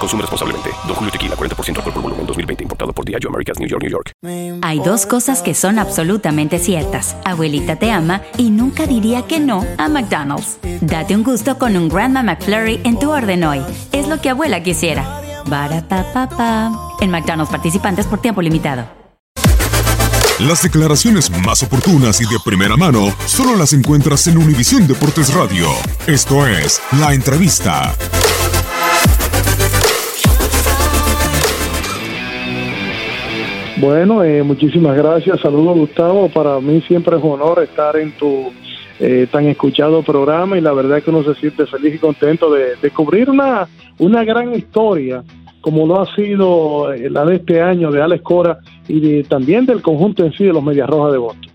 Consume responsablemente. Don Julio Tequila, 40% alcohol por volumen, 2020. Importado por Diageo Americas, New York, New York. Hay dos cosas que son absolutamente ciertas. Abuelita te ama y nunca diría que no a McDonald's. Date un gusto con un Grandma McFlurry en tu orden hoy. Es lo que abuela quisiera. Barapapapa. En McDonald's participantes por tiempo limitado. Las declaraciones más oportunas y de primera mano solo las encuentras en Univisión Deportes Radio. Esto es La Entrevista. Bueno, eh, muchísimas gracias. Saludos, Gustavo. Para mí siempre es un honor estar en tu eh, tan escuchado programa y la verdad es que uno se siente feliz y contento de descubrir una, una gran historia como lo ha sido eh, la de este año de Alex Cora y de, también del conjunto en sí de los Medias Rojas de Boston.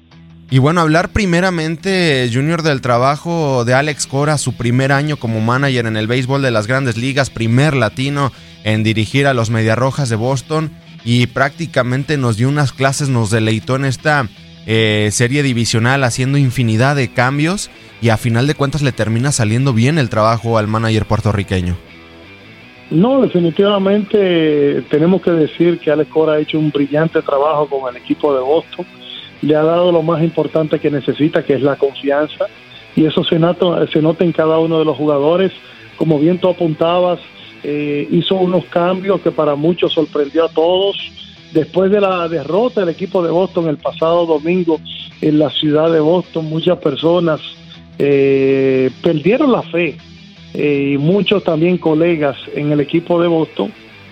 Y bueno, hablar primeramente, Junior, del trabajo de Alex Cora, su primer año como manager en el béisbol de las grandes ligas, primer latino en dirigir a los Medias Rojas de Boston y prácticamente nos dio unas clases, nos deleitó en esta eh, serie divisional haciendo infinidad de cambios y a final de cuentas le termina saliendo bien el trabajo al manager puertorriqueño. No, definitivamente tenemos que decir que Alex Cora ha hecho un brillante trabajo con el equipo de Boston. Le ha dado lo más importante que necesita, que es la confianza. Y eso se nota, se nota en cada uno de los jugadores. Como bien tú apuntabas, eh, hizo unos cambios que para muchos sorprendió a todos. Después de la derrota del equipo de Boston el pasado domingo en la ciudad de Boston, muchas personas eh, perdieron la fe eh, y muchos también colegas en el equipo de Boston.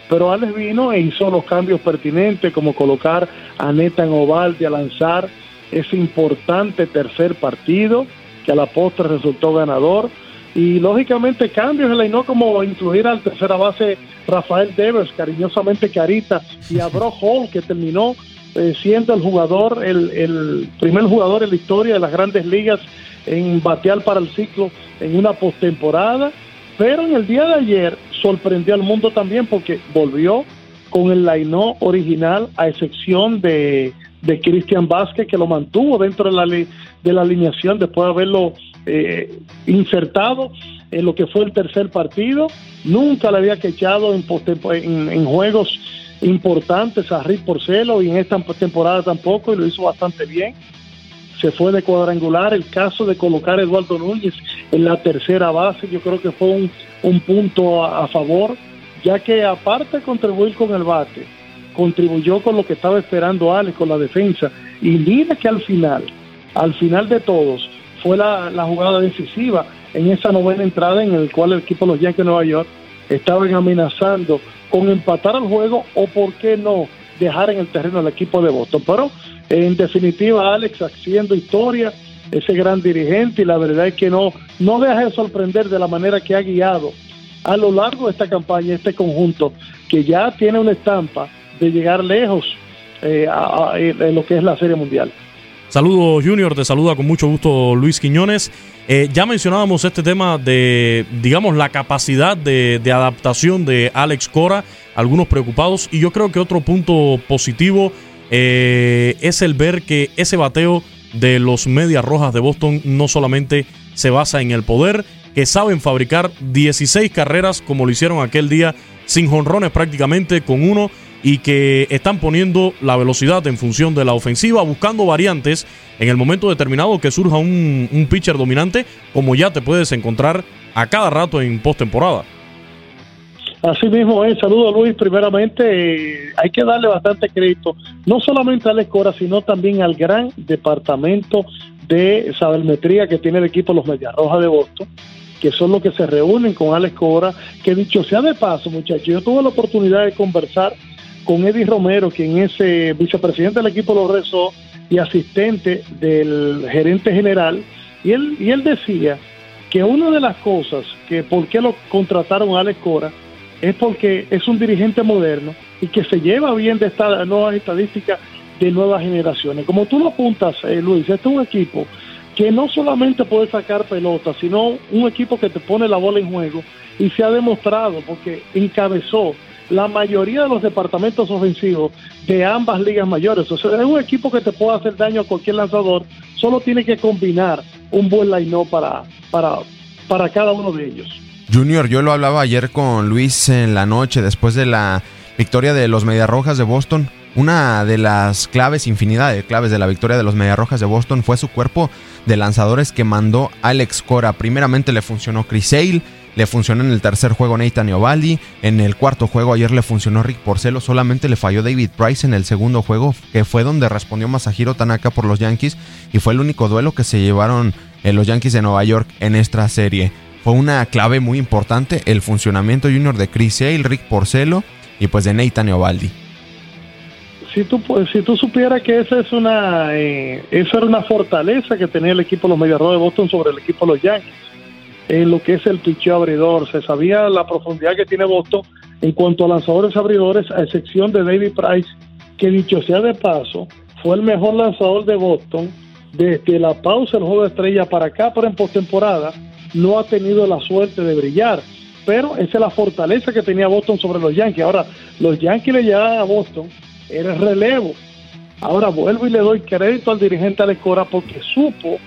Pero Alex vino e hizo los cambios pertinentes, como colocar a Netan Ovalde a lanzar ese importante tercer partido, que a la postre resultó ganador. Y lógicamente cambios en la no como incluir al tercera base Rafael Devers, cariñosamente Carita, y a Brock Hall, que terminó eh, siendo el jugador, el, el primer jugador en la historia de las grandes ligas en batear para el ciclo en una postemporada, pero en el día de ayer sorprendió al mundo también porque volvió con el Lainó original, a excepción de, de Cristian Vázquez, que lo mantuvo dentro de la, de la alineación después de haberlo eh, insertado en lo que fue el tercer partido. Nunca le había quechado en, en, en juegos importantes a Rick Porcelo y en esta temporada tampoco, y lo hizo bastante bien se fue de cuadrangular. El caso de colocar a Eduardo Núñez en la tercera base, yo creo que fue un, un punto a, a, favor, ya que aparte contribuir con el bate, contribuyó con lo que estaba esperando Alex, con la defensa. Y mira que al final, al final de todos, fue la, la jugada decisiva en esa novena entrada en el cual el equipo de los Yankees de Nueva York estaban amenazando con empatar el juego o, por qué no, dejar en el terreno al equipo de Boston. Pero en definitiva, Alex haciendo historia, ese gran dirigente, y la verdad es que no, no deja de sorprender de la manera que ha guiado a lo largo de esta campaña, este conjunto, que ya tiene una estampa de llegar lejos eh, a, lo que es la Serie Mundial. Saludos Junior, te saluda con mucho gusto Luis Quiñones. Eh, ya mencionábamos este tema de, digamos, la capacidad de, de, adaptación de Alex Cora algunos preocupados. Y yo creo que otro punto positivo eh, es el ver que ese bateo de los Medias Rojas de Boston no solamente se basa en el poder, que saben fabricar 16 carreras como lo hicieron aquel día, sin jonrones prácticamente, con uno, y que están poniendo la velocidad en función de la ofensiva, buscando variantes en el momento determinado que surja un, pitcher dominante, como ya te puedes encontrar a cada rato en postemporada. Así mismo es, saludo Luis, primeramente eh, hay que darle bastante crédito, no solamente a Alex Cora, sino también al gran departamento de sabermetría que tiene el equipo Los Medias Rojas de Boston, que son los que se reúnen con Alex Cora, que dicho sea de paso, muchachos, yo tuve la oportunidad de conversar con Eddie Romero, quien es eh, vicepresidente del equipo Los Rezos y asistente del gerente general, y él, y él decía que una de las cosas que por qué lo contrataron a Alex Cora es porque es un dirigente moderno y que se lleva bien de estas nuevas estadísticas de nuevas generaciones. Como tú lo apuntas, eh, Luis, este es un equipo que no solamente puede sacar pelotas, sino un equipo que te pone la bola en juego y se ha demostrado porque encabezó la mayoría de los departamentos ofensivos de ambas ligas mayores. O sea, es un equipo que te puede hacer daño a cualquier lanzador, solo tiene que combinar un buen line para, para, para cada uno de ellos. Junior, yo lo hablaba ayer con Luis en la noche después de la victoria de los Mediarrojas de Boston. Una de las claves, infinidad de claves de la victoria de los Mediarrojas de Boston fue su cuerpo de lanzadores que mandó Alex Cora. Primeramente le funcionó Chris Sale, le funcionó en el tercer juego Nathan Iovaldi, en el cuarto juego ayer le funcionó Rick Porcelo, solamente le falló David Price en el segundo juego, que fue donde respondió Masahiro Tanaka por los Yankees y fue el único duelo que se llevaron en los Yankees de Nueva York en esta serie fue una clave muy importante el funcionamiento junior de Chris Sale, Rick Porcelo y pues de Nathan Ovaldi. Si tú, si tú supieras que esa es una eh, esa era una fortaleza que tenía el equipo de los Mediarrojas de Boston sobre el equipo de los Yankees en lo que es el picheo abridor. Se sabía la profundidad que tiene Boston en cuanto a lanzadores abridores, a excepción de David Price, que dicho sea de paso, fue el mejor lanzador de Boston desde la pausa del juego de estrella para acá, pero en postemporada no ha tenido la suerte de brillar. Pero esa es la fortaleza que tenía Boston sobre los Yankees. Ahora, los Yankees le llegaban a Boston, era el relevo. Ahora vuelvo y le doy crédito al dirigente Alex Cora porque supo,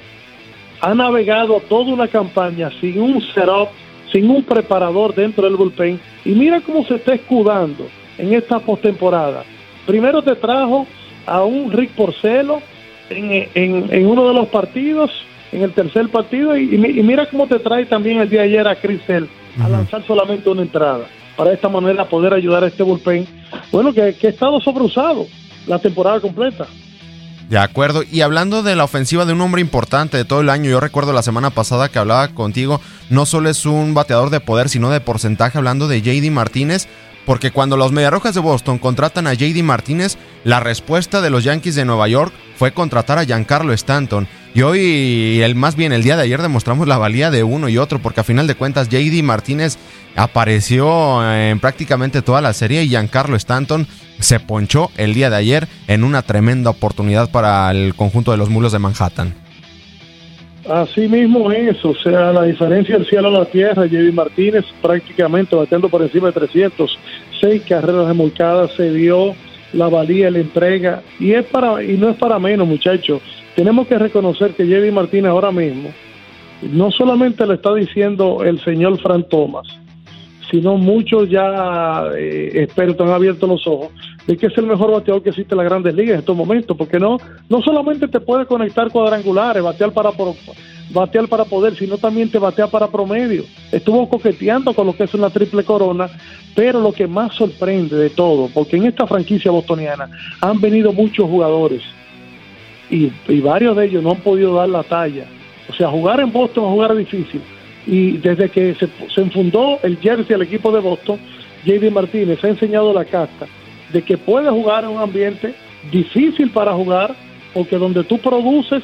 ha navegado toda una campaña sin un setup, sin un preparador dentro del bullpen. Y mira cómo se está escudando en esta postemporada. Primero te trajo a un Rick Porcelo en, en uno de los partidos en el tercer partido y, mira cómo te trae también el día de ayer a Crisel a lanzar solamente una entrada para de esta manera poder ayudar a este bullpen bueno que, que ha estado sobreusado la temporada completa de acuerdo. Y hablando de la ofensiva de un hombre importante de todo el año, yo recuerdo la semana pasada que hablaba contigo, no solo es un bateador de poder, sino de porcentaje, hablando de JD Martínez, porque cuando los Mediarrojas de Boston contratan a JD Martínez, la respuesta de los Yankees de Nueva York fue contratar a Giancarlo Stanton. Y hoy, el, más bien el día de ayer, demostramos la valía de uno y otro, porque a final de cuentas JD Martínez apareció en prácticamente toda la serie y Giancarlo Stanton se ponchó el día de ayer en una tremenda oportunidad para el conjunto de los mulos de Manhattan. Así mismo es, o sea, la diferencia del cielo a la tierra, JD Martínez prácticamente batiendo por encima de 306 carreras remolcadas, se dio la valía, la entrega, y es para y no es para menos, muchachos. Tenemos que reconocer que Jerry Martínez ahora mismo no solamente le está diciendo el señor Fran Thomas, sino muchos ya eh, expertos han abierto los ojos de que es el mejor bateador que existe en las grandes ligas en estos momentos, porque no, no solamente te puede conectar cuadrangulares, batear para, batear para poder, sino también te batea para promedio. Estuvo coqueteando con lo que es una triple corona, pero lo que más sorprende de todo, porque en esta franquicia bostoniana han venido muchos jugadores y, varios de ellos no han podido dar la talla. O sea, jugar en Boston es jugar difícil. Y desde que se, se enfundó el jersey al equipo de Boston, JD Martínez ha enseñado la casta de que puede jugar en un ambiente difícil para jugar, porque donde tú produces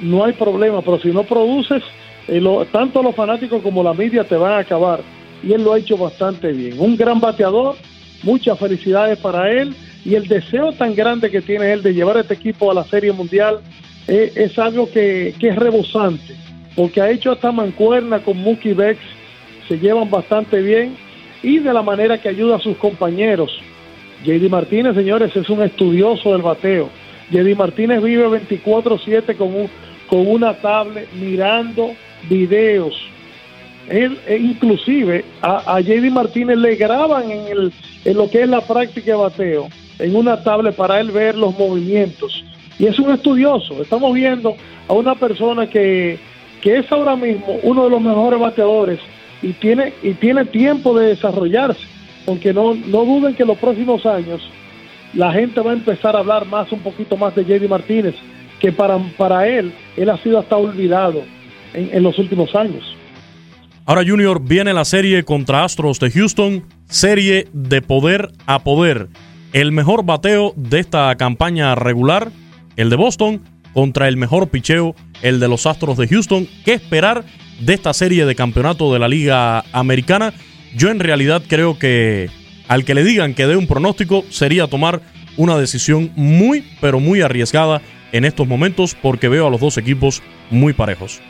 no hay problema, pero si no produces, eh, tanto los fanáticos como la media te van a acabar. Y él lo ha hecho bastante bien. Un gran bateador, muchas felicidades para él y el deseo tan grande que tiene él de llevar este equipo a la Serie Mundial eh, es algo que, es rebosante, porque ha hecho hasta mancuerna con Mookie Bex, se llevan bastante bien y de la manera que ayuda a sus compañeros. JD Martínez, señores, es un estudioso del bateo. JD Martínez vive 24/7 con, un, con una tablet mirando videos. Él, e inclusive a, JD Martínez le graban en, el, en lo que es la práctica de bateo, en una tablet para él ver los movimientos. Y es un estudioso. Estamos viendo a una persona que, que es ahora mismo uno de los mejores bateadores y tiene, y tiene tiempo de desarrollarse, porque no, no duden que en los próximos años la gente va a empezar a hablar más, un poquito más de JD Martínez, que para, para él, él ha sido hasta olvidado en, en los últimos años. Ahora, Junior, viene la serie contra Astros de Houston, serie de poder a poder. El mejor bateo de esta campaña regular, el de Boston, contra el mejor picheo, el de los Astros de Houston. ¿Qué esperar de esta serie de campeonato de la Liga Americana? Yo en realidad creo que al que le digan que dé un pronóstico sería tomar una decisión muy, pero muy arriesgada en estos momentos porque veo a los dos equipos muy parejos.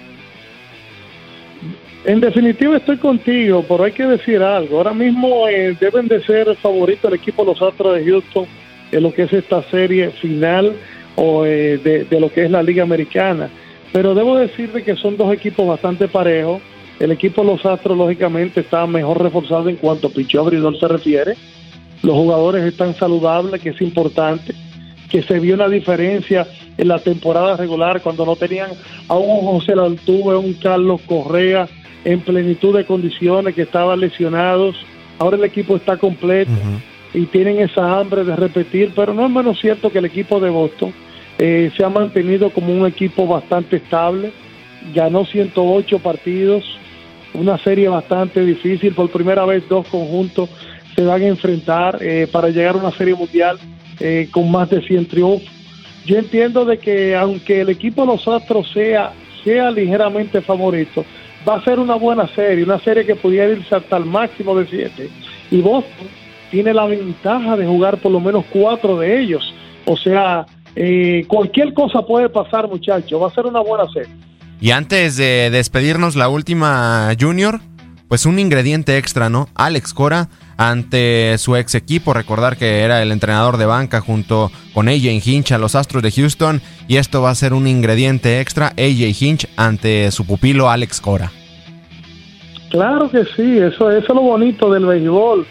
En definitiva estoy contigo, pero hay que decir algo. Ahora mismo eh, deben de ser favoritos el equipo los Astros de Houston en lo que es esta serie final o eh, de, lo que es la Liga Americana. Pero debo decirte que son dos equipos bastante parejos. El equipo de los Astros, lógicamente, está mejor reforzado en cuanto a pichó abridor se refiere. Los jugadores están saludables, que es importante. Que se vio una diferencia en la temporada regular cuando no tenían a un José Altuve, a un Carlos Correa en plenitud de condiciones, que estaban lesionados. Ahora el equipo está completo uh -huh. y tienen esa hambre de repetir, pero no es menos cierto que el equipo de Boston eh, se ha mantenido como un equipo bastante estable, ganó 108 partidos, una serie bastante difícil, por primera vez dos conjuntos se van a enfrentar eh, para llegar a una serie mundial eh, con más de 100 triunfos. Yo entiendo de que aunque el equipo de los Astros sea, sea ligeramente favorito, va a ser una buena serie, una serie que pudiera irse hasta el máximo de 7. Y Boston tiene la ventaja de jugar por lo menos cuatro de ellos. O sea, eh, cualquier cosa puede pasar, muchachos. Va a ser una buena serie. Y antes de despedirnos, la última, Junior, pues un ingrediente extra, ¿no? Alex Cora ante su ex equipo, recordar que era el entrenador de banca junto con AJ Hinch a los Astros de Houston, y esto va a ser un ingrediente extra, AJ Hinch ante su pupilo Alex Cora. Claro que sí, eso, es lo bonito del béisbol.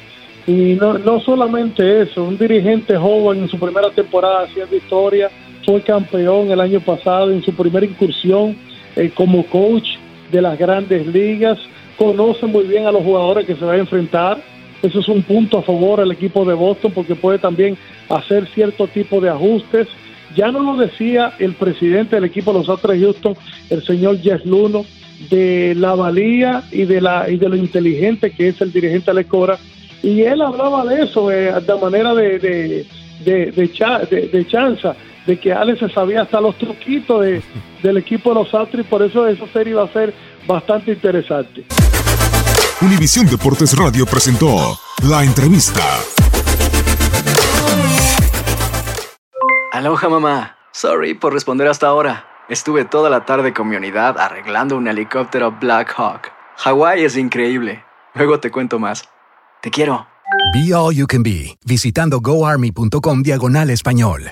Y no, no solamente eso, un dirigente joven en su primera temporada haciendo historia, fue campeón el año pasado en su primera incursión eh, como coach de las grandes ligas, conoce muy bien a los jugadores que se va a enfrentar. Eso es un punto a favor al equipo de Boston porque puede también hacer cierto tipo de ajustes. Ya no lo decía el presidente del equipo de los Astros Houston, el señor Jeff Luno, de la valía y de la y de lo inteligente que es el dirigente Alex Cora. Y él hablaba de eso eh, de manera de, de, de, de, de chanza, de que Alex se sabía hasta los truquitos de, del equipo de los Astros y por eso esa serie iba a ser bastante interesante. Univisión Deportes Radio presentó la entrevista. Aloha mamá. Sorry por responder hasta ahora. Estuve toda la tarde con mi unidad arreglando un helicóptero Black Hawk. Hawái es increíble. Luego te cuento más. Te quiero. Be All You Can Be, visitando goarmy.com diagonal español.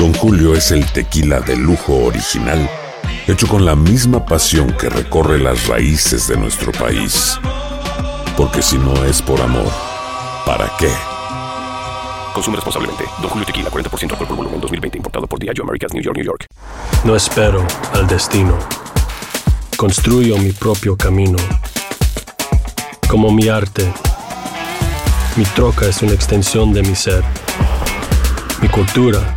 Don Julio es el tequila de lujo original, hecho con la misma pasión que recorre las raíces de nuestro país. Porque si no es por amor, ¿para qué? Consume responsablemente. Don Julio Tequila, 40% alcohol por volumen, 2020. Importado por Diageo Americas, New York, New York. No espero al destino. Construyo mi propio camino. Como mi arte. Mi troca es una extensión de mi ser. Mi cultura